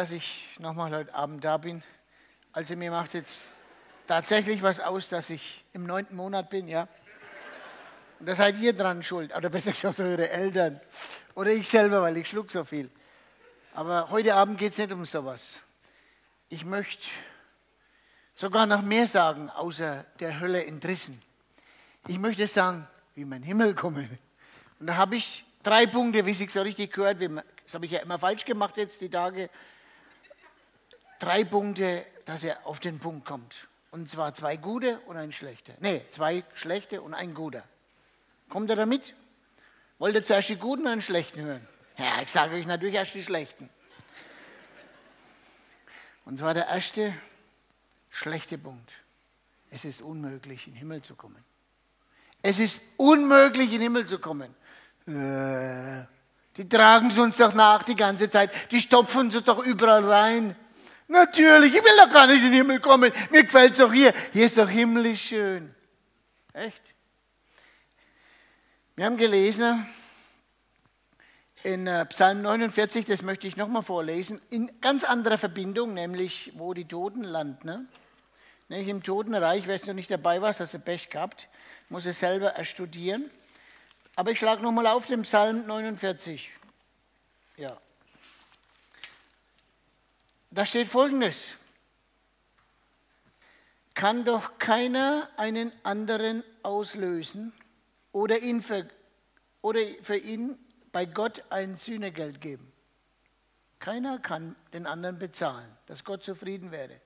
Dass ich nochmal heute Abend da bin. Also mir macht jetzt tatsächlich was aus, dass ich im neunten Monat bin, ja. Und da seid ihr dran schuld, oder besser gesagt eure Eltern. Oder ich selber, weil ich schluck so viel. Aber heute Abend geht es nicht um sowas. Ich möchte sogar noch mehr sagen, außer der Hölle entrissen. Ich möchte sagen, wie mein Himmel komme. Und da habe ich drei Punkte, wie sich so richtig gehört. Das habe ich ja immer falsch gemacht jetzt die Tage. Drei Punkte, dass er auf den Punkt kommt. Und zwar zwei gute und ein schlechter. Nee, zwei schlechte und ein guter. Kommt er damit? Wollt ihr zuerst die guten oder den schlechten hören? Ja, ich sage euch natürlich erst die schlechten. Und zwar der erste schlechte Punkt. Es ist unmöglich, in den Himmel zu kommen. Es ist unmöglich, in den Himmel zu kommen. Äh, die tragen sie uns doch nach die ganze Zeit. Die stopfen uns doch überall rein. Natürlich, ich will doch gar nicht in den Himmel kommen. Mir gefällt es doch hier. Hier ist doch himmlisch schön. Echt? Wir haben gelesen in äh, Psalm 49, das möchte ich nochmal vorlesen, in ganz anderer Verbindung, nämlich wo die Toten landen. Ne? Nämlich im Totenreich, wer noch nicht dabei war, hast du Pech gehabt, muss es selber erstudieren. Aber ich schlage nochmal auf den Psalm 49. Ja. Da steht folgendes. Kann doch keiner einen anderen auslösen oder, ihn für, oder für ihn bei Gott ein Sühnegeld geben. Keiner kann den anderen bezahlen, dass Gott zufrieden werde.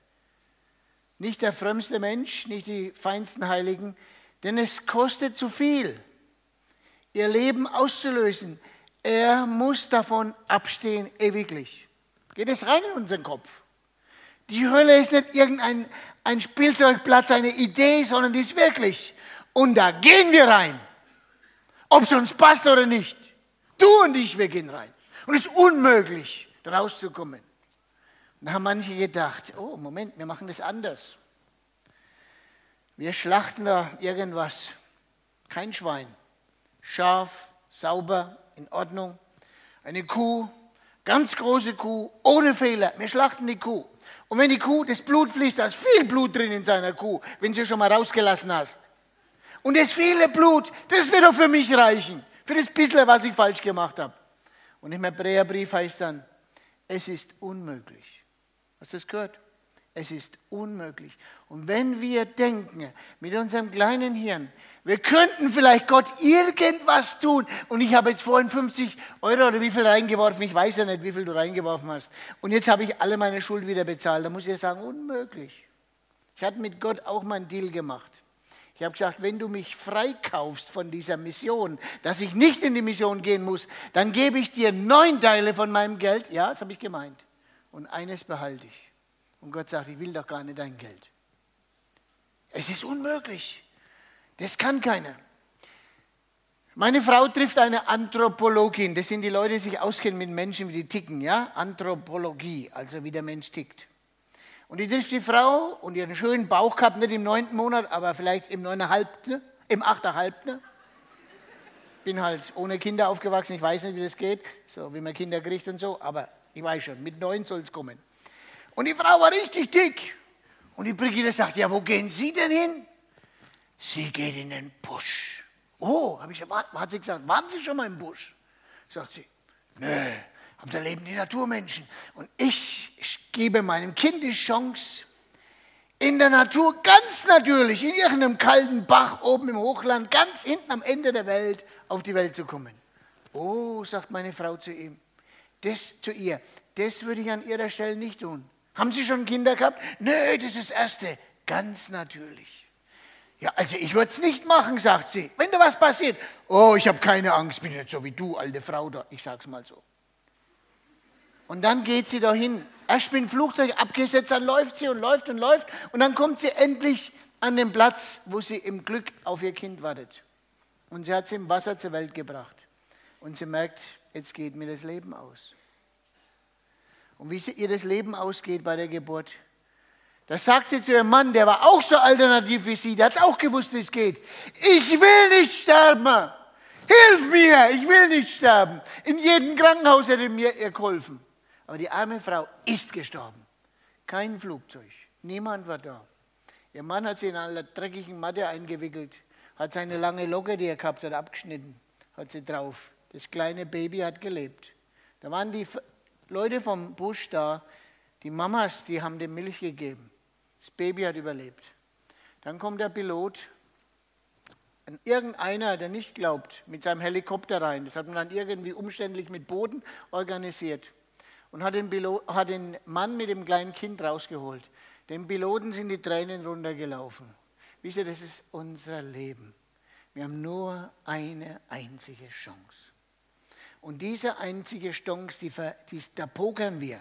Nicht der frömmste Mensch, nicht die feinsten Heiligen, denn es kostet zu viel, ihr Leben auszulösen. Er muss davon abstehen ewiglich. Geht es rein in unseren Kopf? Die Hölle ist nicht irgendein ein Spielzeugplatz, eine Idee, sondern die ist wirklich. Und da gehen wir rein. Ob es uns passt oder nicht. Du und ich, wir gehen rein. Und es ist unmöglich, rauszukommen. Da haben manche gedacht, oh Moment, wir machen das anders. Wir schlachten da irgendwas. Kein Schwein. Scharf, sauber, in Ordnung. Eine Kuh, ganz große Kuh, ohne Fehler. Wir schlachten die Kuh. Und wenn die Kuh, das Blut fließt, da ist viel Blut drin in seiner Kuh, wenn du sie schon mal rausgelassen hast. Und das viele Blut, das wird doch für mich reichen. Für das bisschen, was ich falsch gemacht habe. Und im Hebräerbrief heißt dann, es ist unmöglich. Hast du das gehört? Es ist unmöglich. Und wenn wir denken, mit unserem kleinen Hirn, wir könnten vielleicht Gott irgendwas tun. Und ich habe jetzt vorhin 50 Euro oder wie viel reingeworfen. Ich weiß ja nicht, wie viel du reingeworfen hast. Und jetzt habe ich alle meine Schuld wieder bezahlt. Da muss ich sagen, unmöglich. Ich hatte mit Gott auch mal einen Deal gemacht. Ich habe gesagt, wenn du mich freikaufst von dieser Mission, dass ich nicht in die Mission gehen muss, dann gebe ich dir neun Teile von meinem Geld. Ja, das habe ich gemeint. Und eines behalte ich. Und Gott sagt, ich will doch gar nicht dein Geld. Es ist unmöglich. Das kann keiner. Meine Frau trifft eine Anthropologin. Das sind die Leute, die sich auskennen mit Menschen, wie die ticken. Ja? Anthropologie, also wie der Mensch tickt. Und die trifft die Frau und ihren schönen Bauch gehabt, nicht im neunten Monat, aber vielleicht im neuneinhalbten, im achterhalbten. Bin halt ohne Kinder aufgewachsen, ich weiß nicht, wie das geht, so wie man Kinder kriegt und so, aber ich weiß schon, mit neun soll es kommen. Und die Frau war richtig dick. Und die Brigitte sagt, ja, wo gehen Sie denn hin? Sie geht in den Busch. Oh, habe ich gesagt, hat sie gesagt, waren Sie schon mal im Busch? Sagt sie, nö, aber da leben die Naturmenschen. Und ich, ich gebe meinem Kind die Chance, in der Natur ganz natürlich, in irgendeinem kalten Bach oben im Hochland, ganz hinten am Ende der Welt, auf die Welt zu kommen. Oh, sagt meine Frau zu ihm, das zu ihr, das würde ich an ihrer Stelle nicht tun. Haben Sie schon Kinder gehabt? Nö, das ist das Erste. Ganz natürlich. Ja, also ich würde es nicht machen, sagt sie. Wenn da was passiert, oh, ich habe keine Angst, bin nicht so wie du, alte Frau da. Ich sag's mal so. Und dann geht sie dahin. Erst mit dem Flugzeug abgesetzt, dann läuft sie und läuft und läuft. Und dann kommt sie endlich an den Platz, wo sie im Glück auf ihr Kind wartet. Und sie hat sie im Wasser zur Welt gebracht. Und sie merkt, jetzt geht mir das Leben aus. Und wie ihr das Leben ausgeht bei der Geburt, das sagt sie zu ihrem Mann, der war auch so alternativ wie sie, der hat auch gewusst, wie es geht. Ich will nicht sterben. Hilf mir, ich will nicht sterben. In jedem Krankenhaus hätte mir ihr geholfen. Aber die arme Frau ist gestorben. Kein Flugzeug. Niemand war da. Ihr Mann hat sie in einer dreckigen Matte eingewickelt, hat seine lange Locke, die er gehabt hat, abgeschnitten, hat sie drauf. Das kleine Baby hat gelebt. Da waren die Leute vom Busch da, die Mamas, die haben dem Milch gegeben. Das Baby hat überlebt. Dann kommt der Pilot, irgendeiner, der nicht glaubt, mit seinem Helikopter rein. Das hat man dann irgendwie umständlich mit Boden organisiert und hat den, Pilot, hat den Mann mit dem kleinen Kind rausgeholt. Dem Piloten sind die Tränen runtergelaufen. Wisst ihr, das ist unser Leben. Wir haben nur eine einzige Chance. Und diese einzige Chance, die, die, da pokern wir.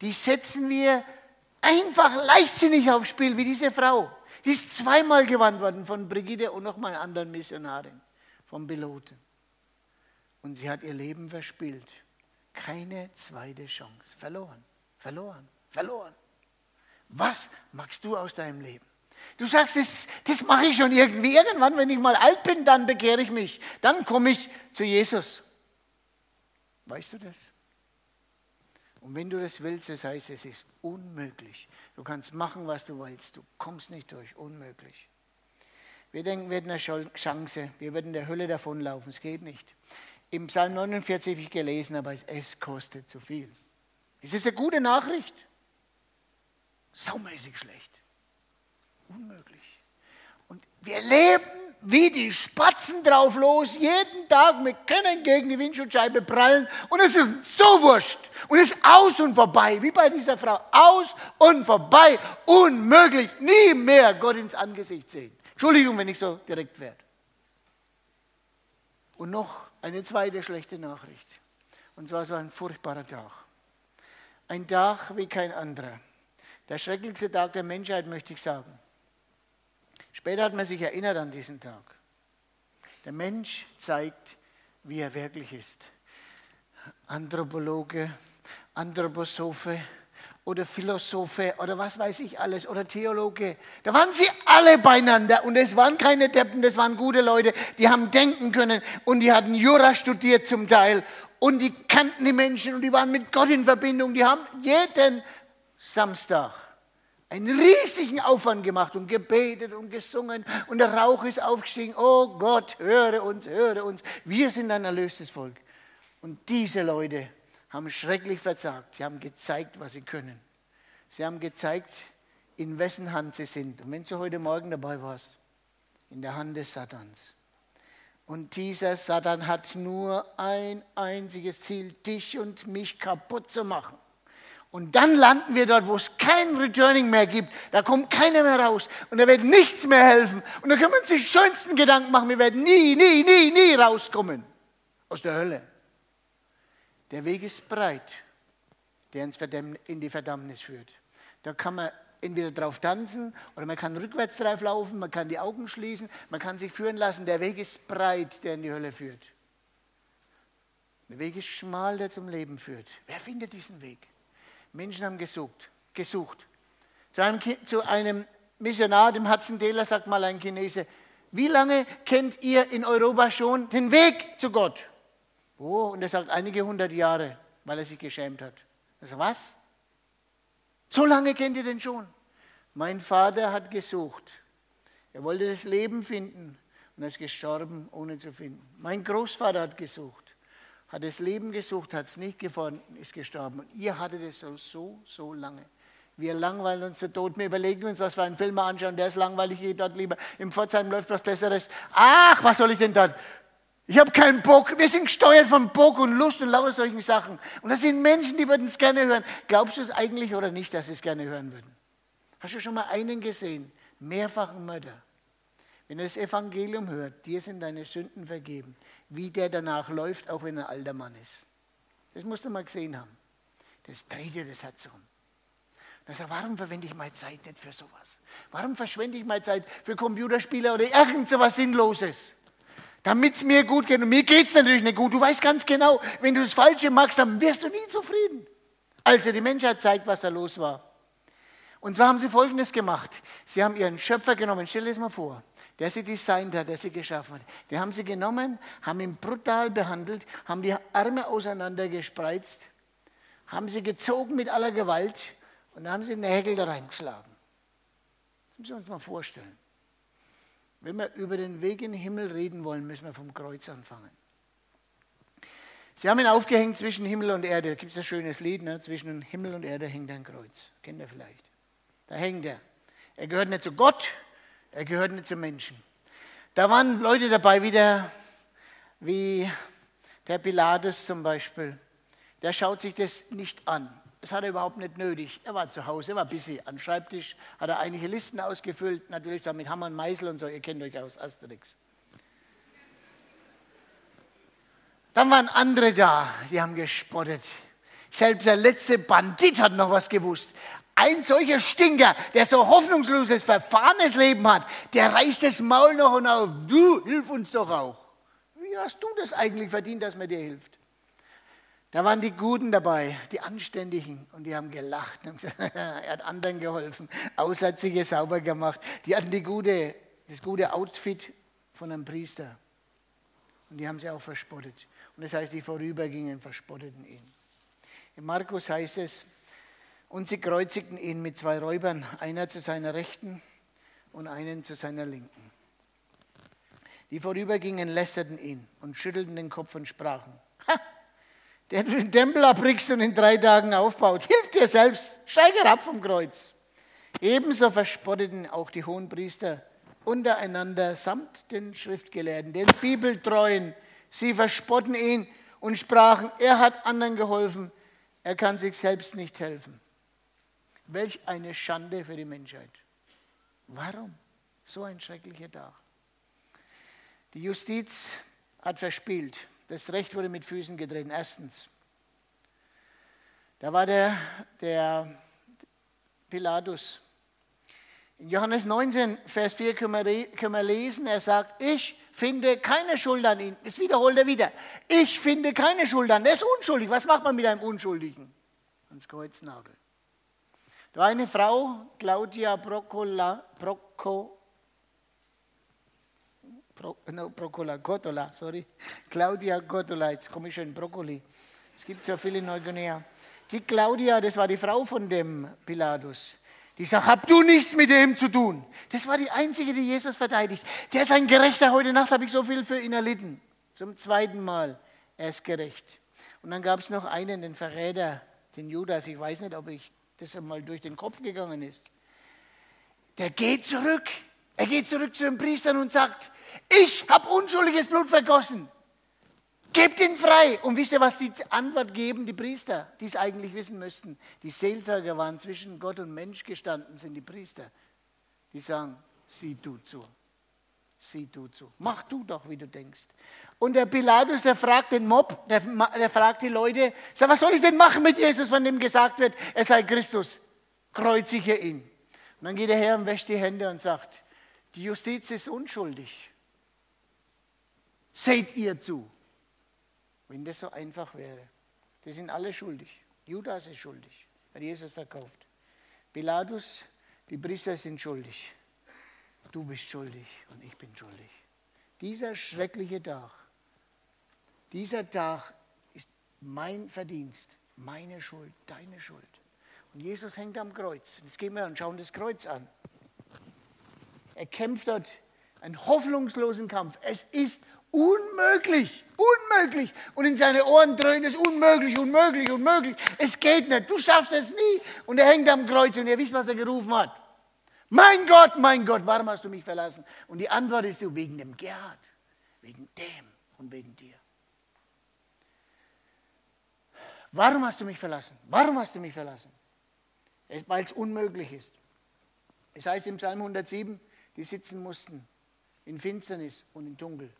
Die setzen wir einfach leichtsinnig aufs Spiel, wie diese Frau. Die ist zweimal gewandt worden von Brigitte und nochmal einer anderen Missionarin, vom Piloten. Und sie hat ihr Leben verspielt. Keine zweite Chance. Verloren, verloren, verloren. Was machst du aus deinem Leben? Du sagst, das, das mache ich schon irgendwie. Irgendwann, wenn ich mal alt bin, dann bekehre ich mich. Dann komme ich zu Jesus. Weißt du das? Und wenn du das willst, das heißt, es ist unmöglich. Du kannst machen, was du willst. Du kommst nicht durch. Unmöglich. Wir denken, wir hätten eine Chance. Wir würden der Hölle davonlaufen. Es geht nicht im Psalm 49 ich gelesen, aber es kostet zu viel. Ist das eine gute Nachricht? Saumäßig schlecht. Unmöglich. Und wir leben wie die Spatzen drauf los, jeden Tag mit können gegen die Windschutzscheibe prallen und es ist so wurscht und es ist aus und vorbei, wie bei dieser Frau, aus und vorbei, unmöglich, nie mehr Gott ins Angesicht sehen. Entschuldigung, wenn ich so direkt werde. Und noch eine zweite schlechte Nachricht. Und zwar, es war ein furchtbarer Tag. Ein Tag wie kein anderer. Der schrecklichste Tag der Menschheit, möchte ich sagen. Später hat man sich erinnert an diesen Tag. Der Mensch zeigt, wie er wirklich ist. Anthropologe, Anthroposophe, oder Philosophe oder was weiß ich alles oder Theologe. Da waren sie alle beieinander und es waren keine Deppen, das waren gute Leute, die haben denken können und die hatten Jura studiert zum Teil und die kannten die Menschen und die waren mit Gott in Verbindung. Die haben jeden Samstag einen riesigen Aufwand gemacht und gebetet und gesungen und der Rauch ist aufgestiegen. Oh Gott, höre uns, höre uns. Wir sind ein erlöstes Volk. Und diese Leute haben schrecklich verzagt. Sie haben gezeigt, was sie können. Sie haben gezeigt, in wessen Hand sie sind. Und wenn du heute Morgen dabei warst, in der Hand des Satans. Und dieser Satan hat nur ein einziges Ziel, dich und mich kaputt zu machen. Und dann landen wir dort, wo es kein Returning mehr gibt. Da kommt keiner mehr raus. Und da wird nichts mehr helfen. Und da können wir uns die schönsten Gedanken machen. Wir werden nie, nie, nie, nie rauskommen aus der Hölle. Der Weg ist breit, der uns in die Verdammnis führt. Da kann man entweder drauf tanzen oder man kann rückwärts drauf laufen, man kann die Augen schließen, man kann sich führen lassen. Der Weg ist breit, der in die Hölle führt. Der Weg ist schmal, der zum Leben führt. Wer findet diesen Weg? Menschen haben gesucht. gesucht. Zu, einem, zu einem Missionar, dem Hudson Taylor, sagt mal ein Chinese, wie lange kennt ihr in Europa schon den Weg zu Gott? Oh, und er sagt einige hundert Jahre, weil er sich geschämt hat. Also was? So lange kennt ihr den schon? Mein Vater hat gesucht. Er wollte das Leben finden und er ist gestorben, ohne zu finden. Mein Großvater hat gesucht, hat das Leben gesucht, hat es nicht gefunden, ist gestorben. Und ihr hattet es so, so, so lange. Wir langweilen uns der Tod. Wir überlegen uns, was wir einen Film anschauen. Der ist langweilig, gehe dort lieber. Im Pforzheim läuft was Besseres. Ach, was soll ich denn dort? Ich habe keinen Bock. Wir sind gesteuert von Bock und Lust und lauter solchen Sachen. Und das sind Menschen, die würden es gerne hören. Glaubst du es eigentlich oder nicht, dass sie es gerne hören würden? Hast du schon mal einen gesehen? Mehrfachen Mörder. Wenn er das Evangelium hört, dir sind deine Sünden vergeben. Wie der danach läuft, auch wenn er ein alter Mann ist. Das musst du mal gesehen haben. Das dreht dir das Herz um. Er sagt, warum verwende ich meine Zeit nicht für sowas? Warum verschwende ich meine Zeit für Computerspiele oder irgend sowas Sinnloses? Damit es mir gut geht. Und mir geht es natürlich nicht gut. Du weißt ganz genau, wenn du das Falsche machst, dann wirst du nie zufrieden. Also die Menschheit zeigt, was da los war. Und zwar haben sie Folgendes gemacht. Sie haben ihren Schöpfer genommen, stell dir das mal vor, der sie designt hat, der sie geschaffen hat. Den haben sie genommen, haben ihn brutal behandelt, haben die Arme auseinandergespreizt, haben sie gezogen mit aller Gewalt und haben sie Nägel da reingeschlagen. Das müssen wir uns mal vorstellen. Wenn wir über den Weg in den Himmel reden wollen, müssen wir vom Kreuz anfangen. Sie haben ihn aufgehängt zwischen Himmel und Erde. Da gibt es ein schönes Lied, ne? zwischen Himmel und Erde hängt ein Kreuz. Kennt ihr vielleicht? Da hängt er. Er gehört nicht zu Gott, er gehört nicht zu Menschen. Da waren Leute dabei, wie der, wie der Pilatus zum Beispiel. Der schaut sich das nicht an. Das hat er überhaupt nicht nötig. Er war zu Hause, er war busy. Am Schreibtisch hat er einige Listen ausgefüllt, natürlich mit Hammer und Meißel und so. Ihr kennt euch aus, Asterix. Dann waren andere da, die haben gespottet. Selbst der letzte Bandit hat noch was gewusst. Ein solcher Stinker, der so hoffnungsloses, verfahrenes Leben hat, der reißt das Maul noch und auf. Du, hilf uns doch auch. Wie hast du das eigentlich verdient, dass man dir hilft? Da waren die Guten dabei, die Anständigen, und die haben gelacht und gesagt, er hat anderen geholfen, Aussätzige sauber gemacht. Die hatten die gute, das gute Outfit von einem Priester. Und die haben sie auch verspottet. Und das heißt, die vorübergingen, verspotteten ihn. In Markus heißt es, und sie kreuzigten ihn mit zwei Räubern, einer zu seiner Rechten und einen zu seiner Linken. Die vorübergingen, lästerten ihn und schüttelten den Kopf und sprachen, ha, der den Tempel abbrichst und in drei Tagen aufbaut, hilf dir selbst, steig herab vom Kreuz. Ebenso verspotteten auch die Hohenpriester untereinander samt den Schriftgelehrten, den Bibeltreuen. Sie verspotten ihn und sprachen, er hat anderen geholfen, er kann sich selbst nicht helfen. Welch eine Schande für die Menschheit. Warum so ein schrecklicher Tag? Die Justiz hat verspielt. Das Recht wurde mit Füßen getreten. Erstens, da war der, der Pilatus. In Johannes 19, Vers 4 können wir, lesen, er sagt, ich finde keine Schuld an ihm. Das wiederholt er wieder. Ich finde keine Schuld an. Er ist unschuldig. Was macht man mit einem Unschuldigen? Ans Kreuz nageln. Da war eine Frau, Claudia Broccola, Brocco, Pro, no, Broccola, Gottola, sorry. Claudia Gottola, jetzt komme ich schon in Brokkoli. Es gibt so viele in Neuguinea. Die Claudia, das war die Frau von dem Pilatus. Die sagt, hab du nichts mit dem zu tun. Das war die einzige, die Jesus verteidigt. Der ist ein Gerechter. Heute Nacht habe ich so viel für ihn erlitten. Zum zweiten Mal. Er ist gerecht. Und dann gab es noch einen, den Verräter, den Judas. Ich weiß nicht, ob ich das einmal durch den Kopf gegangen ist. Der geht zurück. Er geht zurück zu den Priestern und sagt, ich habe unschuldiges Blut vergossen. Gebt ihn frei. Und wisst ihr, was die Antwort geben, die Priester, die es eigentlich wissen müssten? Die Seelsorger waren zwischen Gott und Mensch gestanden, sind die Priester. Die sagen, sieh du zu. Sieh du zu. Mach du doch, wie du denkst. Und der Pilatus, der fragt den Mob, der, der fragt die Leute, sagt, was soll ich denn machen mit Jesus, wenn dem gesagt wird, er sei Christus? Kreuzige ihn. Und dann geht er her und wäscht die Hände und sagt, die Justiz ist unschuldig. Seht ihr zu. Wenn das so einfach wäre. Die sind alle schuldig. Judas ist schuldig, hat Jesus verkauft. Pilatus, die Priester sind schuldig. Du bist schuldig und ich bin schuldig. Dieser schreckliche Tag dieser Tag ist mein Verdienst, meine Schuld, deine Schuld. Und Jesus hängt am Kreuz. Jetzt gehen wir und schauen das Kreuz an. Er kämpft dort einen hoffnungslosen Kampf. Es ist unmöglich, unmöglich. Und in seine Ohren dröhnt es unmöglich, unmöglich, unmöglich. Es geht nicht, du schaffst es nie. Und er hängt am Kreuz und ihr wisst, was er gerufen hat. Mein Gott, mein Gott, warum hast du mich verlassen? Und die Antwort ist so, wegen dem Gerhard, wegen dem und wegen dir. Warum hast du mich verlassen? Warum hast du mich verlassen? Weil es unmöglich ist. Es heißt im Psalm 107, die sitzen mussten in Finsternis und in Dunkel,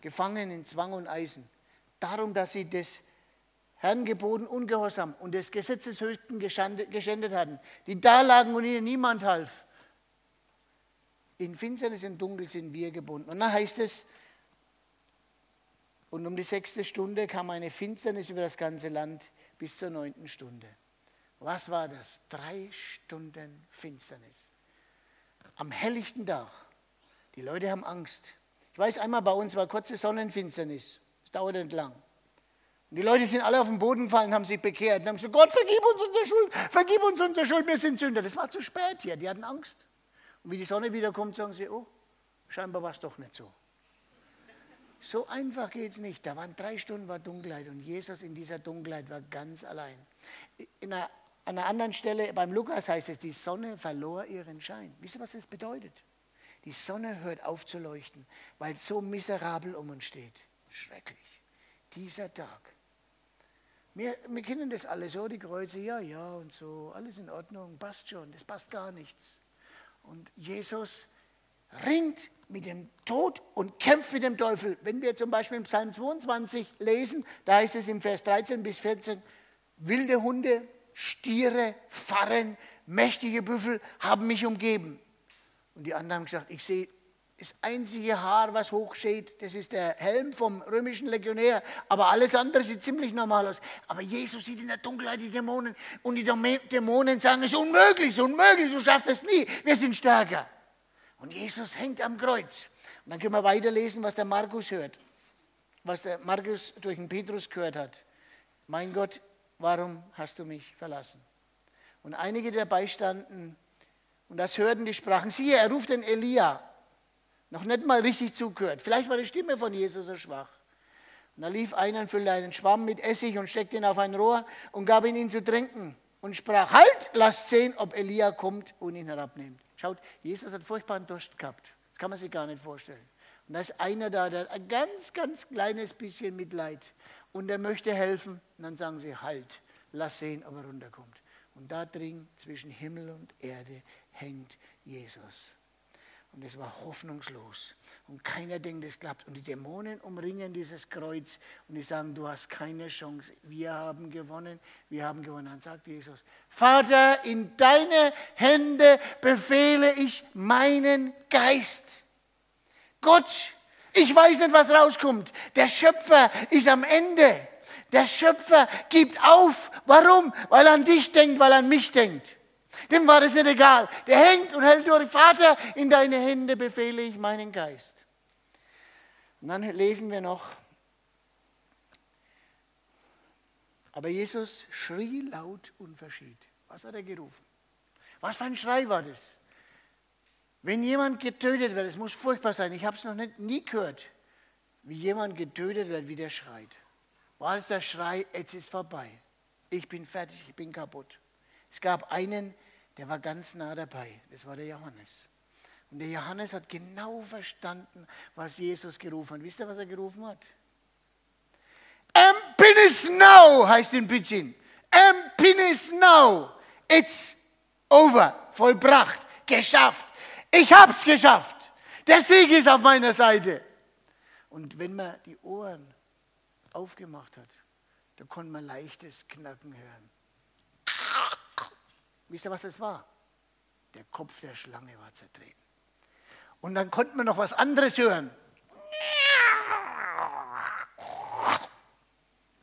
gefangen in Zwang und Eisen. Darum, dass sie das Herrn geboten, ungehorsam und des Gesetzes höchsten geschändet hatten, die da lagen und ihnen niemand half. In Finsternis und Dunkel sind wir gebunden. Und dann heißt es, und um die sechste Stunde kam eine Finsternis über das ganze Land bis zur neunten Stunde. Was war das? Drei Stunden Finsternis. Am helllichten Tag. Die Leute haben Angst. Ich weiß, einmal bei uns war kurze Sonnenfinsternis. Es dauerte nicht lang. Und die Leute sind alle auf den Boden gefallen, haben sich bekehrt und haben gesagt, Gott, vergib uns unsere Schuld, vergib uns unsere Schuld, wir sind Sünder. Das war zu spät hier, die hatten Angst. Und wie die Sonne wiederkommt, sagen sie, oh, scheinbar war es doch nicht so. So einfach geht es nicht. Da waren drei Stunden war Dunkelheit und Jesus in dieser Dunkelheit war ganz allein. In einer, an einer anderen Stelle beim Lukas heißt es, die Sonne verlor ihren Schein. Wisst ihr, was das bedeutet? Die Sonne hört auf zu leuchten, weil es so miserabel um uns steht. Schrecklich. Dieser Tag. Wir, wir kennen das alle so, die Kreuze, ja, ja und so, alles in Ordnung, passt schon, das passt gar nichts. Und Jesus ringt mit dem Tod und kämpft mit dem Teufel. Wenn wir zum Beispiel im Psalm 22 lesen, da heißt es im Vers 13 bis 14, wilde Hunde, Stiere, Farren, mächtige Büffel haben mich umgeben. Und die anderen haben gesagt, ich sehe das einzige Haar, was hochsteht, das ist der Helm vom römischen Legionär. Aber alles andere sieht ziemlich normal aus. Aber Jesus sieht in der Dunkelheit die Dämonen. Und die Dämonen sagen, es ist unmöglich, es ist unmöglich, du schaffst es nie. Wir sind stärker. Und Jesus hängt am Kreuz. Und dann können wir weiterlesen, was der Markus hört. Was der Markus durch den Petrus gehört hat. Mein Gott, warum hast du mich verlassen? Und einige, die dabei standen und das hörten, die sprachen, siehe, er ruft den Elia noch nicht mal richtig zugehört. Vielleicht war die Stimme von Jesus so schwach. Und da lief einer und füllte einen Schwamm mit Essig und steckte ihn auf ein Rohr und gab ihn ihm zu trinken und sprach, halt, lasst sehen, ob Elia kommt und ihn herabnimmt. Schaut, Jesus hat furchtbaren Durst gehabt. Das kann man sich gar nicht vorstellen. Und da ist einer da, der hat ein ganz, ganz kleines bisschen Mitleid und der möchte helfen. Und dann sagen sie, halt, lass sehen, ob er runterkommt. Und da drin zwischen Himmel und Erde hängt Jesus. Und es war hoffnungslos. Und keiner denkt, es klappt. Und die Dämonen umringen dieses Kreuz und die sagen, du hast keine Chance. Wir haben gewonnen. Wir haben gewonnen. Dann sagt Jesus, Vater, in deine Hände befehle ich meinen Geist. Gott, ich weiß nicht, was rauskommt. Der Schöpfer ist am Ende. Der Schöpfer gibt auf. Warum? Weil er an dich denkt, weil er an mich denkt. Dem war das nicht egal. Der hängt und hält durch. Vater, in deine Hände befehle ich meinen Geist. Und dann lesen wir noch. Aber Jesus schrie laut und verschied. Was hat er gerufen? Was für ein Schrei war das? Wenn jemand getötet wird, es muss furchtbar sein, ich habe es noch nicht, nie gehört, wie jemand getötet wird, wie der schreit. War es der Schrei, jetzt ist vorbei. Ich bin fertig, ich bin kaputt. Es gab einen, der war ganz nah dabei. Das war der Johannes. Und der Johannes hat genau verstanden, was Jesus gerufen hat. Wisst ihr, was er gerufen hat? Empinis now heißt in Pidgin. Empinis now. It's over. Vollbracht. Geschafft. Ich hab's geschafft. Der Sieg ist auf meiner Seite. Und wenn man die Ohren aufgemacht hat, da konnte man leichtes Knacken hören. Wisst ihr, was das war? Der Kopf der Schlange war zertreten. Und dann konnte man noch was anderes hören.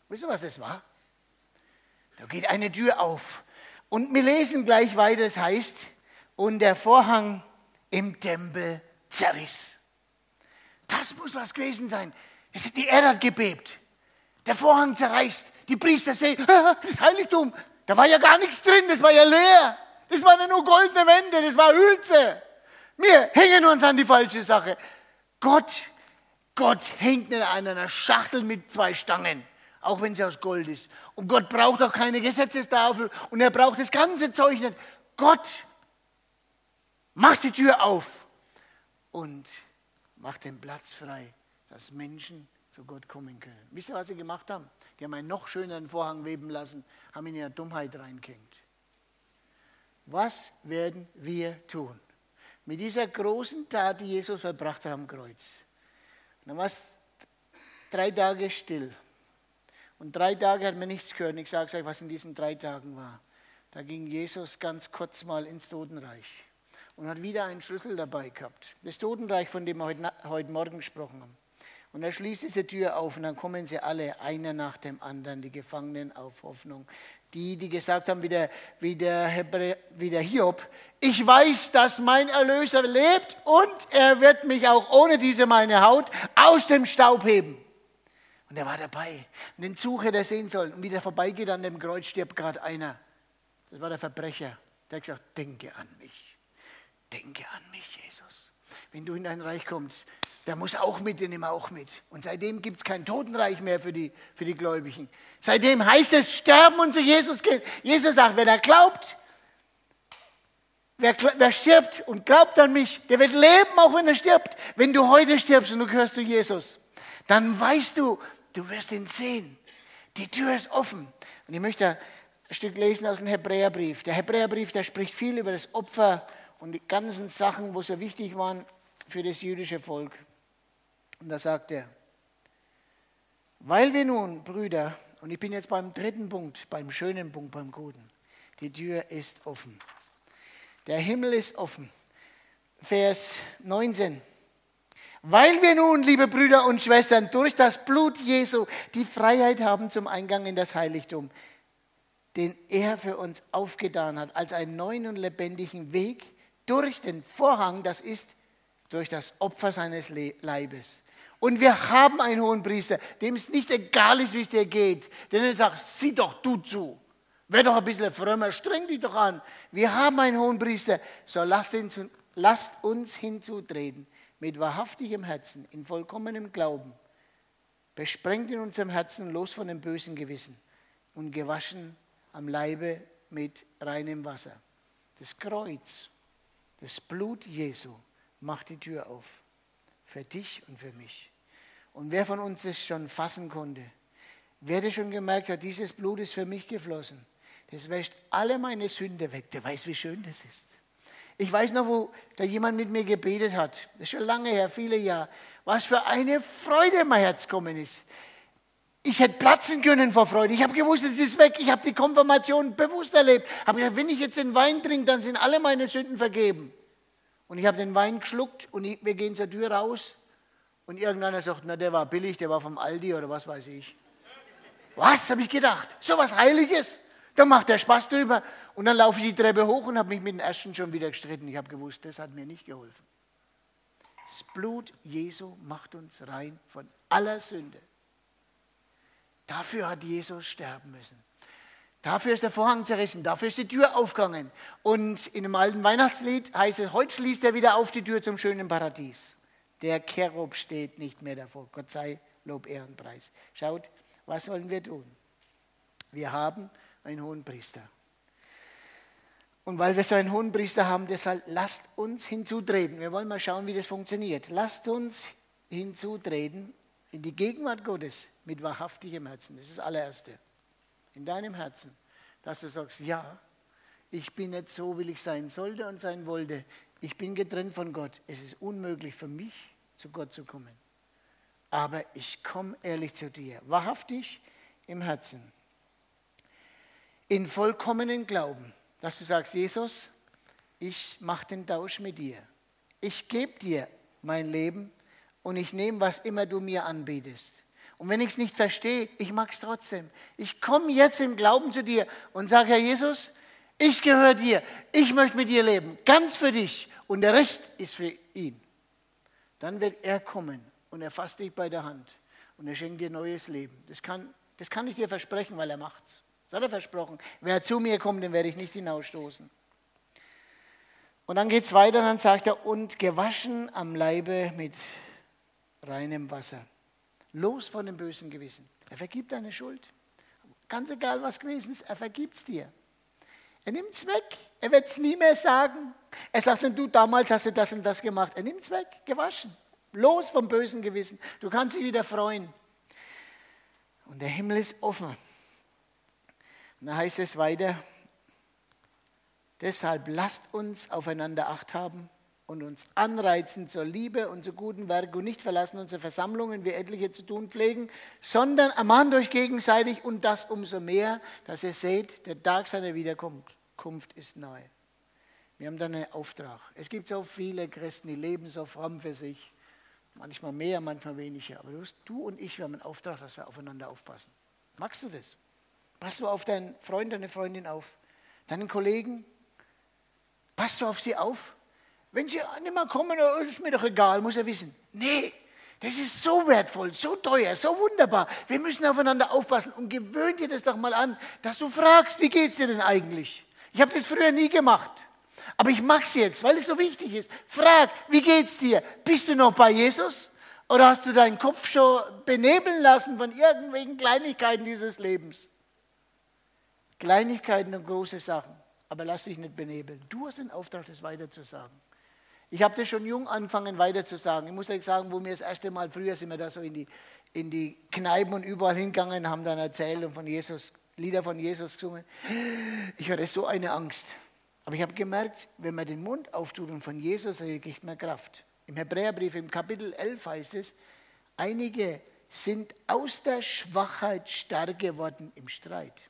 Wisst ihr, was das war? Da geht eine Tür auf. Und wir lesen gleich weiter, es heißt, und der Vorhang im Tempel zerriss. Das muss was gewesen sein. Die Erde hat gebebt. Der Vorhang zerreißt. Die Priester sehen, das Heiligtum, da war ja gar nichts drin, das war ja leer. Das waren nur goldene Wände, das war Hülse. Wir hängen uns an die falsche Sache. Gott, Gott hängt nicht an einer Schachtel mit zwei Stangen, auch wenn sie aus Gold ist. Und Gott braucht auch keine Gesetzestafel und er braucht das ganze Zeug nicht. Gott macht die Tür auf und macht den Platz frei, dass Menschen zu Gott kommen können. Wisst ihr, was sie gemacht haben? Die haben einen noch schöneren Vorhang weben lassen, haben in ihre Dummheit reingehängt. Was werden wir tun? Mit dieser großen Tat, die Jesus verbracht hat am Kreuz. Dann war es drei Tage still. Und drei Tage hat man nichts gehört. Und ich sage euch, was in diesen drei Tagen war. Da ging Jesus ganz kurz mal ins Totenreich und hat wieder einen Schlüssel dabei gehabt. Das Totenreich, von dem wir heute, heute Morgen gesprochen haben. Und er schließt diese Tür auf und dann kommen sie alle, einer nach dem anderen, die Gefangenen auf Hoffnung. Die, die gesagt haben, wie der, wie der, Hebräer, wie der Hiob, ich weiß, dass mein Erlöser lebt und er wird mich auch ohne diese meine Haut aus dem Staub heben. Und er war dabei. Und den Zug hätte er sehen sollen. Und wie der vorbeigeht an dem Kreuz, stirbt gerade einer. Das war der Verbrecher. Der hat gesagt, denke an mich. Denke an mich, Jesus. Wenn du in dein Reich kommst, der muss auch mit, den wir auch mit. Und seitdem gibt es kein Totenreich mehr für die, für die Gläubigen. Seitdem heißt es, sterben und zu Jesus gehen. Jesus sagt, wer da glaubt, wer, wer stirbt und glaubt an mich, der wird leben, auch wenn er stirbt. Wenn du heute stirbst und du gehörst zu Jesus, dann weißt du, du wirst ihn sehen. Die Tür ist offen. Und ich möchte ein Stück lesen aus dem Hebräerbrief. Der Hebräerbrief, der spricht viel über das Opfer und die ganzen Sachen, wo so wichtig waren für das jüdische Volk. Und da sagt er, weil wir nun, Brüder, und ich bin jetzt beim dritten Punkt, beim schönen Punkt, beim Guten, die Tür ist offen. Der Himmel ist offen. Vers 19. Weil wir nun, liebe Brüder und Schwestern, durch das Blut Jesu die Freiheit haben zum Eingang in das Heiligtum, den er für uns aufgetan hat, als einen neuen und lebendigen Weg durch den Vorhang, das ist durch das Opfer seines Leibes. Und wir haben einen hohen Priester, dem es nicht egal ist, wie es dir geht. Denn er sagt, sieh doch du zu. Wer doch ein bisschen frömmer, streng dich doch an. Wir haben einen hohen Priester. So lasst, ihn, lasst uns hinzutreten mit wahrhaftigem Herzen, in vollkommenem Glauben, besprengt in unserem Herzen los von dem bösen Gewissen und gewaschen am Leibe mit reinem Wasser. Das Kreuz, das Blut Jesu macht die Tür auf für dich und für mich. Und wer von uns es schon fassen konnte, wer das schon gemerkt hat, dieses Blut ist für mich geflossen, das wäscht alle meine Sünde weg. Der weiß, wie schön das ist. Ich weiß noch, wo da jemand mit mir gebetet hat. Das ist schon lange her, viele Jahre. Was für eine Freude in mein Herz gekommen ist. Ich hätte platzen können vor Freude. Ich habe gewusst, es ist weg. Ich habe die Konfirmation bewusst erlebt. Aber wenn ich jetzt den Wein trinke, dann sind alle meine Sünden vergeben. Und ich habe den Wein geschluckt und ich, wir gehen zur Tür raus. Und irgendeiner sagt, na, der war billig, der war vom Aldi oder was weiß ich. Was, habe ich gedacht? So was Heiliges? Da macht der Spaß drüber. Und dann laufe ich die Treppe hoch und habe mich mit dem ersten schon wieder gestritten. Ich habe gewusst, das hat mir nicht geholfen. Das Blut Jesu macht uns rein von aller Sünde. Dafür hat Jesus sterben müssen. Dafür ist der Vorhang zerrissen, dafür ist die Tür aufgegangen. Und in dem alten Weihnachtslied heißt es, heute schließt er wieder auf die Tür zum schönen Paradies. Der Cherub steht nicht mehr davor. Gott sei Lob, Ehrenpreis. Schaut, was wollen wir tun? Wir haben einen hohen Priester. Und weil wir so einen hohen Priester haben, deshalb lasst uns hinzutreten. Wir wollen mal schauen, wie das funktioniert. Lasst uns hinzutreten in die Gegenwart Gottes mit wahrhaftigem Herzen. Das ist das allererste in deinem Herzen, dass du sagst, ja, ich bin nicht so, wie ich sein sollte und sein wollte. Ich bin getrennt von Gott. Es ist unmöglich für mich, zu Gott zu kommen. Aber ich komme ehrlich zu dir, wahrhaftig im Herzen, in vollkommenen Glauben, dass du sagst, Jesus, ich mache den Tausch mit dir. Ich gebe dir mein Leben und ich nehme, was immer du mir anbietest. Und wenn ich es nicht verstehe, ich mag es trotzdem. Ich komme jetzt im Glauben zu dir und sage, Herr Jesus, ich gehöre dir. Ich möchte mit dir leben. Ganz für dich. Und der Rest ist für ihn. Dann wird er kommen und er fasst dich bei der Hand und er schenkt dir neues Leben. Das kann, das kann ich dir versprechen, weil er macht's. Das hat er versprochen. Wer zu mir kommt, den werde ich nicht hinausstoßen. Und dann geht es weiter, dann sagt er, und gewaschen am Leibe mit reinem Wasser. Los von dem bösen Gewissen. Er vergibt deine Schuld. Ganz egal, was gewesen ist, er vergibt es dir. Er nimmt es weg. Er wird es nie mehr sagen. Er sagt dann, du, damals hast du das und das gemacht. Er nimmt es weg, gewaschen. Los vom bösen Gewissen. Du kannst dich wieder freuen. Und der Himmel ist offen. Und da heißt es weiter, deshalb lasst uns aufeinander Acht haben und uns anreizen zur Liebe und zu guten Werken und nicht verlassen unsere Versammlungen, wie etliche zu tun pflegen, sondern ermahnt euch gegenseitig und das umso mehr, dass ihr seht, der Tag seiner Wiederkunft ist neu. Wir haben da einen Auftrag. Es gibt so viele Christen, die leben so fromm für sich. Manchmal mehr, manchmal weniger. Aber du und ich, wir haben einen Auftrag, dass wir aufeinander aufpassen. Magst du das? Passt du auf deinen Freund, deine Freundin auf? Deinen Kollegen? Passt du auf sie auf? Wenn sie nicht mehr kommen, ist mir doch egal, muss er wissen. Nee, das ist so wertvoll, so teuer, so wunderbar. Wir müssen aufeinander aufpassen und gewöhn dir das doch mal an, dass du fragst, wie geht es dir denn eigentlich? Ich habe das früher nie gemacht. Aber ich es jetzt, weil es so wichtig ist. Frag, wie geht's dir? Bist du noch bei Jesus? Oder hast du deinen Kopf schon benebeln lassen von irgendwelchen Kleinigkeiten dieses Lebens? Kleinigkeiten und große Sachen. Aber lass dich nicht benebeln. Du hast den Auftrag, das weiterzusagen. Ich habe das schon jung angefangen weiterzusagen. Ich muss euch sagen, wo wir das erste Mal, früher sind wir da so in die, in die Kneipen und überall hingegangen, haben dann erzählt und von Jesus, Lieder von Jesus gesungen. Ich hatte so eine Angst. Aber ich habe gemerkt, wenn man den Mund auftut und von Jesus redet, kriegt man Kraft. Im Hebräerbrief im Kapitel 11 heißt es, einige sind aus der Schwachheit stark geworden im Streit.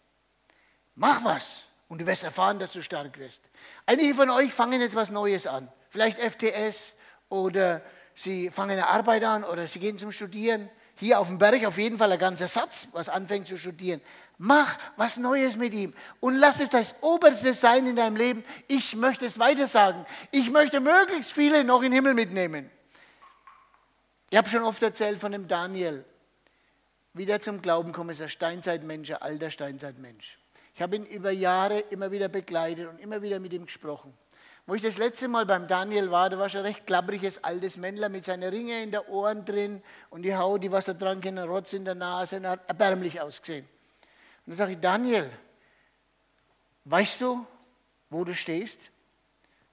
Mach was und du wirst erfahren, dass du stark wirst. Einige von euch fangen jetzt was Neues an. Vielleicht FTS oder sie fangen eine Arbeit an oder sie gehen zum Studieren. Hier auf dem Berg auf jeden Fall ein ganzer Satz, was anfängt zu studieren. Mach was Neues mit ihm und lass es das Oberste sein in deinem Leben. Ich möchte es weitersagen. Ich möchte möglichst viele noch in den Himmel mitnehmen. Ich habe schon oft erzählt von dem Daniel. Wie der zum Glauben kommt, ist ein Steinzeitmensch, ein alter Steinzeitmensch. Ich habe ihn über Jahre immer wieder begleitet und immer wieder mit ihm gesprochen. Wo ich das letzte Mal beim Daniel war, da war schon ein recht klappriges altes Männler mit seinen Ringen in der Ohren drin und die Haut, die Wasser dran kennen, Rotz in der Nase und hat erbärmlich ausgesehen. Und dann sage ich, Daniel, weißt du, wo du stehst?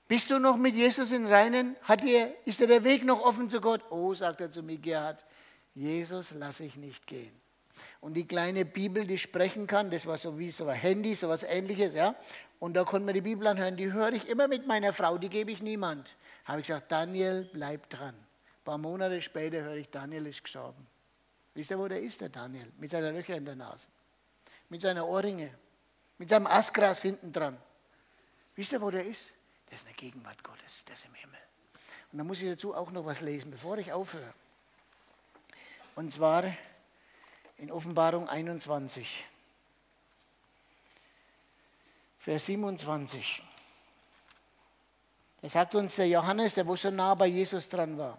Bist du noch mit Jesus in Reinen? Hat dir, ist dir der Weg noch offen zu Gott? Oh, sagt er zu mir, Gerhard, Jesus lasse ich nicht gehen. Und die kleine Bibel, die sprechen kann, das war so wie so ein Handy, so was ähnliches, ja. Und da konnte man die Bibel anhören, die höre ich immer mit meiner Frau, die gebe ich niemand. Habe ich gesagt, Daniel, bleib dran. Ein paar Monate später höre ich, Daniel ist gestorben. Wisst ihr, wo der ist, der Daniel? Mit seinen Löcher in der Nase mit seiner Ohrringe, mit seinem Astgras hinten dran. Wisst ihr, wo der ist? Der ist in der Gegenwart Gottes, der ist im Himmel. Und da muss ich dazu auch noch was lesen, bevor ich aufhöre. Und zwar in Offenbarung 21, Vers 27. Da sagt uns der Johannes, der wo so nah bei Jesus dran war.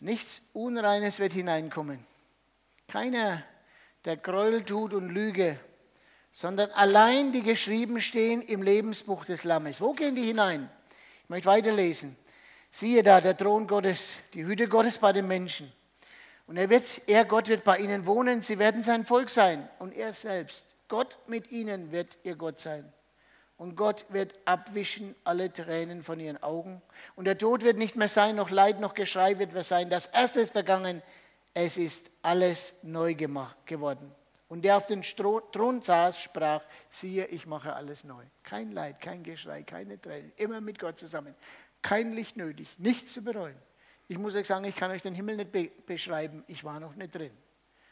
Nichts Unreines wird hineinkommen. Keiner der Gräuel tut und Lüge, sondern allein die geschrieben stehen im Lebensbuch des Lammes. Wo gehen die hinein? Ich möchte weiterlesen. Siehe da, der Thron Gottes, die Hüte Gottes bei den Menschen. Und er, wird, er, Gott, wird bei ihnen wohnen, sie werden sein Volk sein. Und er selbst, Gott mit ihnen wird ihr Gott sein. Und Gott wird abwischen alle Tränen von ihren Augen. Und der Tod wird nicht mehr sein, noch Leid, noch Geschrei wird mehr sein. Das Erste ist vergangen, es ist alles neu gemacht, geworden. Und der auf dem Thron saß, sprach, siehe, ich mache alles neu. Kein Leid, kein Geschrei, keine Tränen, immer mit Gott zusammen. Kein Licht nötig, nichts zu bereuen. Ich muss euch sagen, ich kann euch den Himmel nicht be beschreiben, ich war noch nicht drin.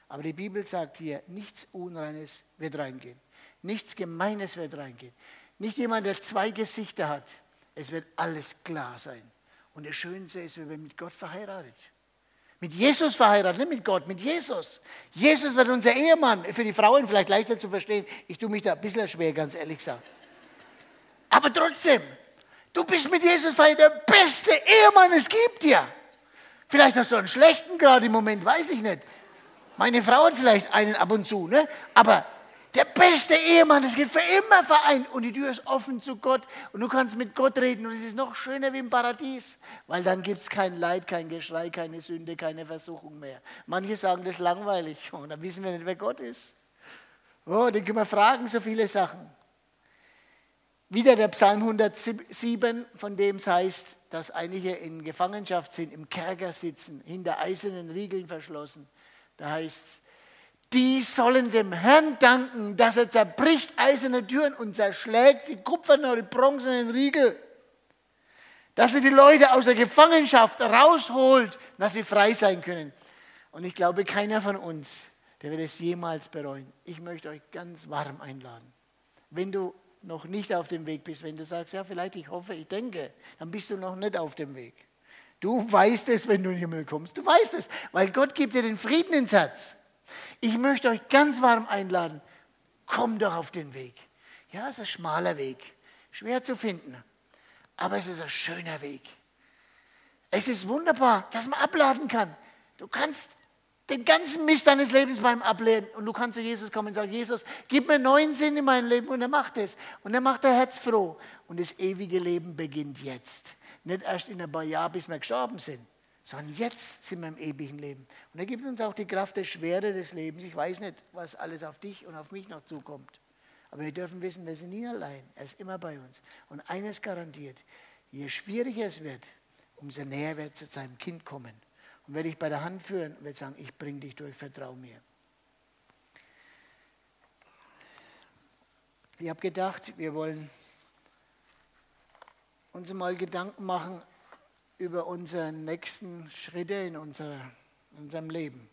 Aber die Bibel sagt hier, nichts Unreines wird reingehen. Nichts Gemeines wird reingehen. Nicht jemand, der zwei Gesichter hat. Es wird alles klar sein. Und das Schönste ist, wir werden mit Gott verheiratet. Mit Jesus verheiratet, nicht mit Gott, mit Jesus. Jesus wird unser Ehemann. Für die Frauen vielleicht leichter zu verstehen. Ich tue mich da ein bisschen schwer, ganz ehrlich gesagt. Aber trotzdem, du bist mit Jesus verheiratet, der beste Ehemann es gibt dir. Vielleicht hast du einen schlechten gerade im Moment, weiß ich nicht. Meine Frau hat vielleicht einen ab und zu, ne? aber der beste Ehemann, es geht für immer vereint und die Tür ist offen zu Gott und du kannst mit Gott reden und es ist noch schöner wie im Paradies, weil dann gibt es kein Leid, kein Geschrei, keine Sünde, keine Versuchung mehr. Manche sagen, das ist langweilig und dann wissen wir nicht, wer Gott ist. Oh, dann können wir fragen, so viele Sachen. Wieder der Psalm 107, von dem es heißt, dass einige in Gefangenschaft sind, im Kerker sitzen, hinter eisernen Riegeln verschlossen. Da heißt es, die sollen dem Herrn danken, dass er zerbricht eiserne Türen und zerschlägt die kupfernen oder bronzenen Riegel. Dass er die Leute aus der Gefangenschaft rausholt, dass sie frei sein können. Und ich glaube, keiner von uns, der wird es jemals bereuen. Ich möchte euch ganz warm einladen. Wenn du noch nicht auf dem Weg bist, wenn du sagst, ja, vielleicht ich hoffe, ich denke, dann bist du noch nicht auf dem Weg. Du weißt es, wenn du in den Himmel kommst. Du weißt es, weil Gott gibt dir den Frieden ins Herz. Ich möchte euch ganz warm einladen. Komm doch auf den Weg. Ja, es ist ein schmaler Weg, schwer zu finden, aber es ist ein schöner Weg. Es ist wunderbar, dass man abladen kann. Du kannst den ganzen Mist deines Lebens beim Ablehnen und du kannst zu Jesus kommen und sagen, Jesus, gib mir neuen Sinn in meinem Leben und er macht es. Und er macht dein Herz froh. Und das ewige Leben beginnt jetzt. Nicht erst in ein paar Jahren, bis wir gestorben sind, sondern jetzt sind wir im ewigen Leben. Und er gibt uns auch die Kraft der Schwere des Lebens. Ich weiß nicht, was alles auf dich und auf mich noch zukommt. Aber wir dürfen wissen, wir sind nie allein. Er ist immer bei uns. Und eines garantiert, je schwieriger es wird, umso näher wird zu seinem Kind kommen. Und werde ich bei der Hand führen und werde sagen, ich bringe dich durch, vertrau mir. Ich habe gedacht, wir wollen uns mal Gedanken machen über unsere nächsten Schritte in, unser, in unserem Leben.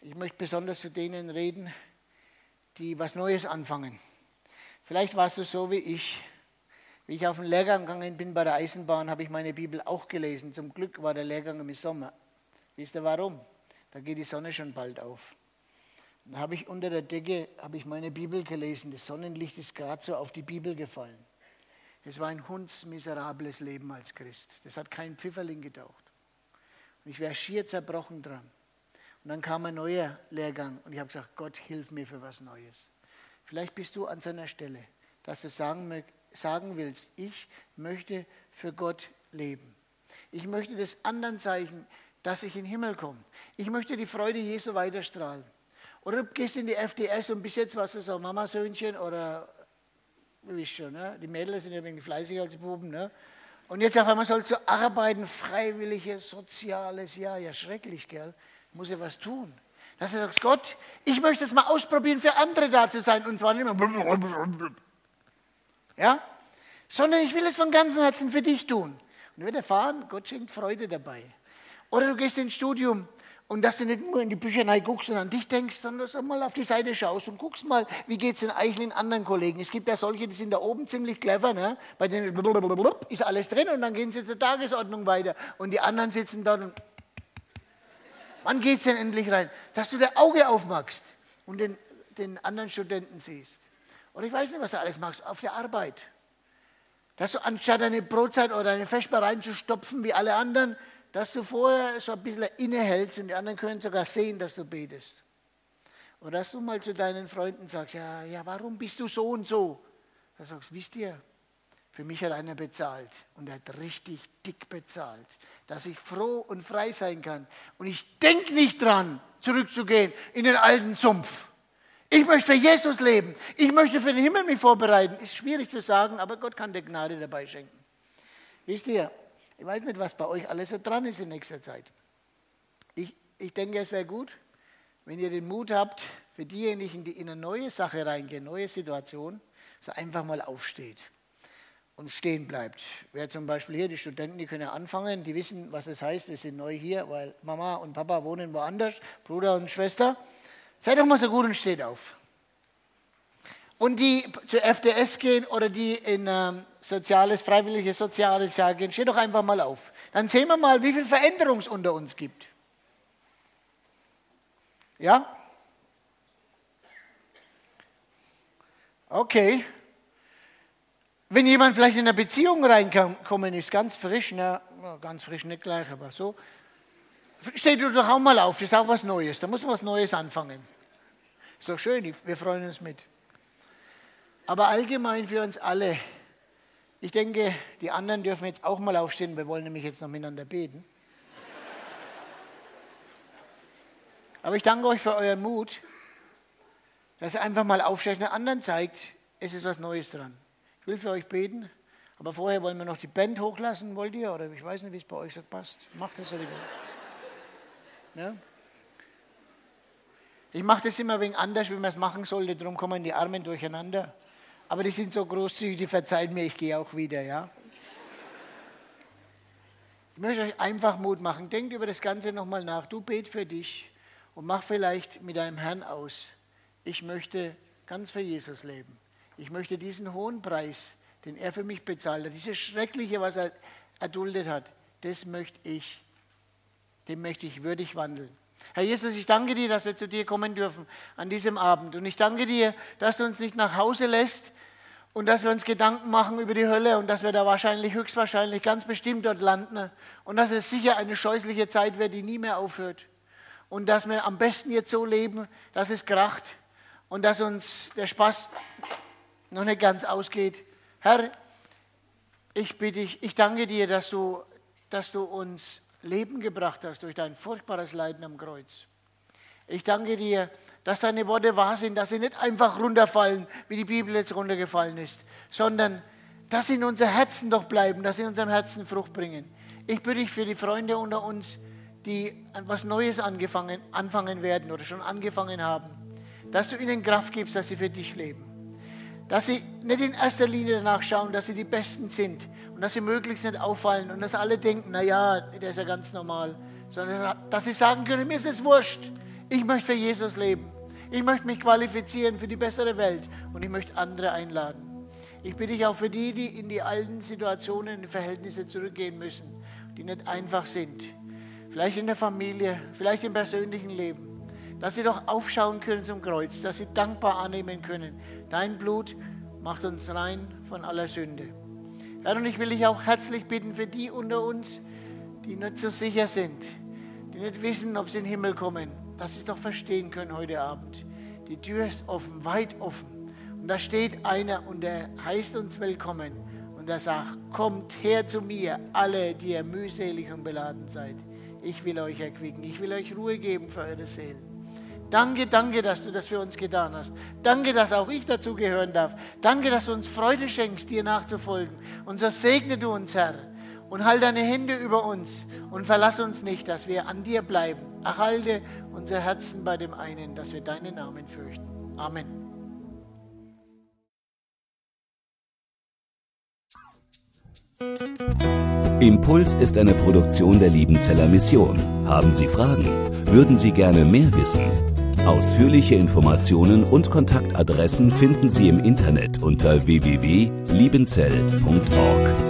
Ich möchte besonders zu denen reden, die was Neues anfangen. Vielleicht warst du so wie ich. Wie ich auf den Lehrgang gegangen bin bei der Eisenbahn, habe ich meine Bibel auch gelesen. Zum Glück war der Lehrgang im Sommer. Wisst ihr warum? Da geht die Sonne schon bald auf. Dann habe ich unter der Decke habe ich meine Bibel gelesen. Das Sonnenlicht ist gerade so auf die Bibel gefallen. Es war ein hundsmiserables Leben als Christ. Das hat keinen Pfifferling getaucht. Und ich wäre schier zerbrochen dran. Und dann kam ein neuer Lehrgang und ich habe gesagt, Gott, hilf mir für was Neues. Vielleicht bist du an so einer Stelle, dass du sagen, sagen willst, ich möchte für Gott leben. Ich möchte das anderen zeigen, dass ich in den Himmel komme. Ich möchte die Freude Jesu weiterstrahlen. Oder du gehst in die FDS und bis jetzt warst du so Mamasöhnchen oder Du wisst schon, ne? die Mädels sind ja ein wenig fleißiger als die Buben. Ne? Und jetzt auf einmal sollst du arbeiten, freiwilliges, soziales, ja, ja, schrecklich, gell? Muss ja was tun. Dass du sagst, Gott, ich möchte es mal ausprobieren, für andere da zu sein. Und zwar nicht mehr, ja? Sondern ich will es von ganzem Herzen für dich tun. Und wird erfahren, Gott schenkt Freude dabei. Oder du gehst ins Studium und dass du nicht nur in die Bücher guckst und an dich denkst, sondern dass du mal auf die Seite schaust und guckst mal, wie geht es denn eigentlich den anderen Kollegen. Es gibt ja solche, die sind da oben ziemlich clever, ne? bei denen ist alles drin und dann gehen sie zur Tagesordnung weiter und die anderen sitzen dort und wann geht es denn endlich rein? Dass du das Auge aufmachst und den, den anderen Studenten siehst. Oder ich weiß nicht, was du alles machst, auf der Arbeit. Dass du anstatt deine Brotzeit oder deine Vesper reinzustopfen wie alle anderen, dass du vorher so ein bisschen innehältst und die anderen können sogar sehen, dass du betest. Oder dass du mal zu deinen Freunden sagst, ja, ja, warum bist du so und so? Da sagst du, wisst ihr, für mich hat einer bezahlt und er hat richtig dick bezahlt, dass ich froh und frei sein kann. Und ich denke nicht dran, zurückzugehen in den alten Sumpf. Ich möchte für Jesus leben. Ich möchte für den Himmel mich vorbereiten. Ist schwierig zu sagen, aber Gott kann dir Gnade dabei schenken. Wisst ihr, ich weiß nicht, was bei euch alles so dran ist in nächster Zeit. Ich, ich denke, es wäre gut, wenn ihr den Mut habt, für diejenigen, die in eine neue Sache reingehen, neue Situation, so einfach mal aufsteht und stehen bleibt. Wer zum Beispiel hier, die Studenten, die können ja anfangen, die wissen, was es heißt, wir sind neu hier, weil Mama und Papa wohnen woanders, Bruder und Schwester. Seid doch mal so gut und steht auf. Und die zur FDS gehen oder die in ähm, soziales, freiwilliges soziales Jahr gehen, steh doch einfach mal auf. Dann sehen wir mal, wie viel Veränderung es unter uns gibt. Ja? Okay. Wenn jemand vielleicht in eine Beziehung reinkommen ist, ganz frisch, na, ganz frisch nicht gleich, aber so, steh du doch auch mal auf, ist auch was Neues, da muss man was Neues anfangen. Ist doch schön, wir freuen uns mit. Aber allgemein für uns alle, ich denke, die anderen dürfen jetzt auch mal aufstehen. Wir wollen nämlich jetzt noch miteinander beten. Aber ich danke euch für euren Mut, dass ihr einfach mal aufsteht und den anderen zeigt, es ist was Neues dran. Ich will für euch beten, aber vorher wollen wir noch die Band hochlassen, wollt ihr? Oder ich weiß nicht, wie es bei euch so passt. Macht das oder ja? Ich mache das immer wegen anders, wie man es machen sollte, darum kommen die Arme durcheinander. Aber die sind so großzügig, die verzeihen mir, ich gehe auch wieder, ja. möchte euch einfach Mut machen. Denkt über das Ganze nochmal nach. Du bet für dich und mach vielleicht mit deinem Herrn aus. Ich möchte ganz für Jesus leben. Ich möchte diesen hohen Preis, den er für mich bezahlt hat, dieses Schreckliche, was er erduldet hat, das möchte ich, dem möchte ich würdig wandeln. Herr Jesus, ich danke dir, dass wir zu dir kommen dürfen an diesem Abend. Und ich danke dir, dass du uns nicht nach Hause lässt und dass wir uns Gedanken machen über die Hölle und dass wir da wahrscheinlich, höchstwahrscheinlich, ganz bestimmt dort landen. Und dass es sicher eine scheußliche Zeit wird, die nie mehr aufhört. Und dass wir am besten jetzt so leben, dass es kracht und dass uns der Spaß noch nicht ganz ausgeht. Herr, ich bitte dich, ich danke dir, dass du, dass du uns Leben gebracht hast durch dein furchtbares Leiden am Kreuz. Ich danke dir, dass deine Worte wahr sind, dass sie nicht einfach runterfallen, wie die Bibel jetzt runtergefallen ist, sondern dass sie in unser Herzen doch bleiben, dass sie in unserem Herzen Frucht bringen. Ich bitte dich für die Freunde unter uns, die etwas Neues angefangen, anfangen werden oder schon angefangen haben, dass du ihnen Kraft gibst, dass sie für dich leben. Dass sie nicht in erster Linie danach schauen, dass sie die Besten sind und dass sie möglichst nicht auffallen und dass alle denken, naja, der ist ja ganz normal, sondern dass sie sagen können, mir ist es wurscht, ich möchte für Jesus leben. Ich möchte mich qualifizieren für die bessere Welt und ich möchte andere einladen. Ich bitte dich auch für die, die in die alten Situationen, die Verhältnisse zurückgehen müssen, die nicht einfach sind. Vielleicht in der Familie, vielleicht im persönlichen Leben dass sie doch aufschauen können zum Kreuz, dass sie dankbar annehmen können. Dein Blut macht uns rein von aller Sünde. Herr, und ich will dich auch herzlich bitten für die unter uns, die nicht so sicher sind, die nicht wissen, ob sie in den Himmel kommen, dass sie es doch verstehen können heute Abend. Die Tür ist offen, weit offen. Und da steht einer und der heißt uns willkommen und er sagt, kommt her zu mir, alle, die ihr mühselig und beladen seid. Ich will euch erquicken, ich will euch Ruhe geben für eure Seelen. Danke, danke, dass du das für uns getan hast. Danke, dass auch ich dazu gehören darf. Danke, dass du uns Freude schenkst, dir nachzufolgen. Und so segne du uns, Herr, und halte deine Hände über uns und verlass uns nicht, dass wir an dir bleiben. Erhalte unser Herzen bei dem einen, dass wir deinen Namen fürchten. Amen. Impuls ist eine Produktion der Liebenzeller Mission. Haben Sie Fragen? Würden Sie gerne mehr wissen? Ausführliche Informationen und Kontaktadressen finden Sie im Internet unter www.liebenzell.org.